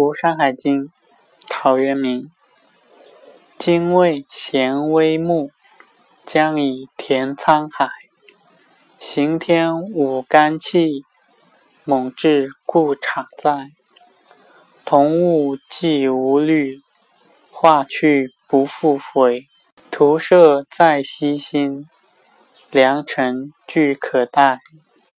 读《山海经》，陶渊明。精卫衔微木，将以填沧海。行天舞干气，猛志固常在。同物既无虑，化去不复回。徒设在西心，良辰俱可待。